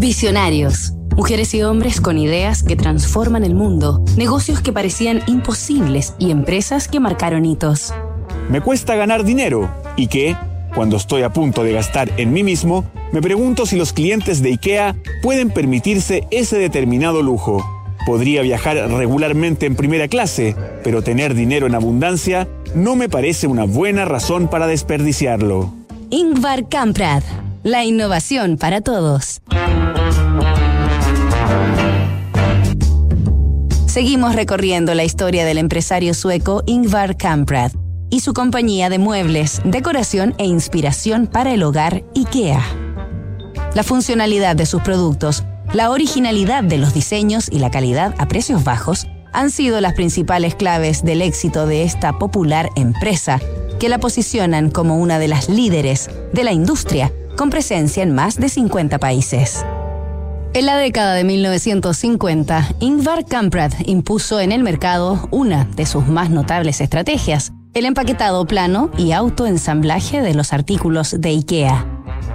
Visionarios. Mujeres y hombres con ideas que transforman el mundo, negocios que parecían imposibles y empresas que marcaron hitos. Me cuesta ganar dinero y que, cuando estoy a punto de gastar en mí mismo, me pregunto si los clientes de IKEA pueden permitirse ese determinado lujo. Podría viajar regularmente en primera clase, pero tener dinero en abundancia no me parece una buena razón para desperdiciarlo. Ingvar Kamprad. La innovación para todos. Seguimos recorriendo la historia del empresario sueco Ingvar Kamprad y su compañía de muebles, decoración e inspiración para el hogar IKEA. La funcionalidad de sus productos, la originalidad de los diseños y la calidad a precios bajos han sido las principales claves del éxito de esta popular empresa, que la posicionan como una de las líderes de la industria con presencia en más de 50 países. En la década de 1950, Ingvar Kamprad impuso en el mercado una de sus más notables estrategias, el empaquetado plano y autoensamblaje de los artículos de IKEA.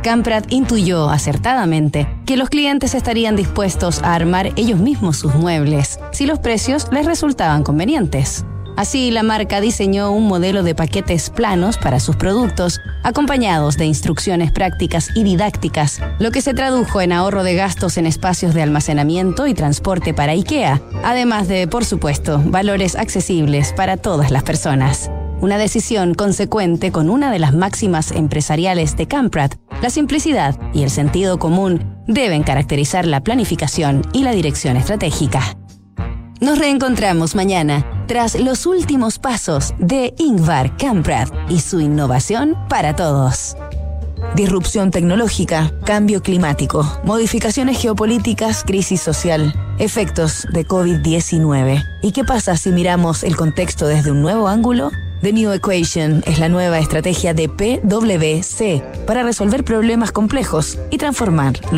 Kamprad intuyó acertadamente que los clientes estarían dispuestos a armar ellos mismos sus muebles si los precios les resultaban convenientes. Así, la marca diseñó un modelo de paquetes planos para sus productos, acompañados de instrucciones prácticas y didácticas, lo que se tradujo en ahorro de gastos en espacios de almacenamiento y transporte para IKEA, además de, por supuesto, valores accesibles para todas las personas. Una decisión consecuente con una de las máximas empresariales de Camprad, la simplicidad y el sentido común deben caracterizar la planificación y la dirección estratégica. Nos reencontramos mañana tras los últimos pasos de Ingvar Kamprad y su innovación para todos. Disrupción tecnológica, cambio climático, modificaciones geopolíticas, crisis social, efectos de COVID-19. ¿Y qué pasa si miramos el contexto desde un nuevo ángulo? The New Equation es la nueva estrategia de PwC para resolver problemas complejos y transformar los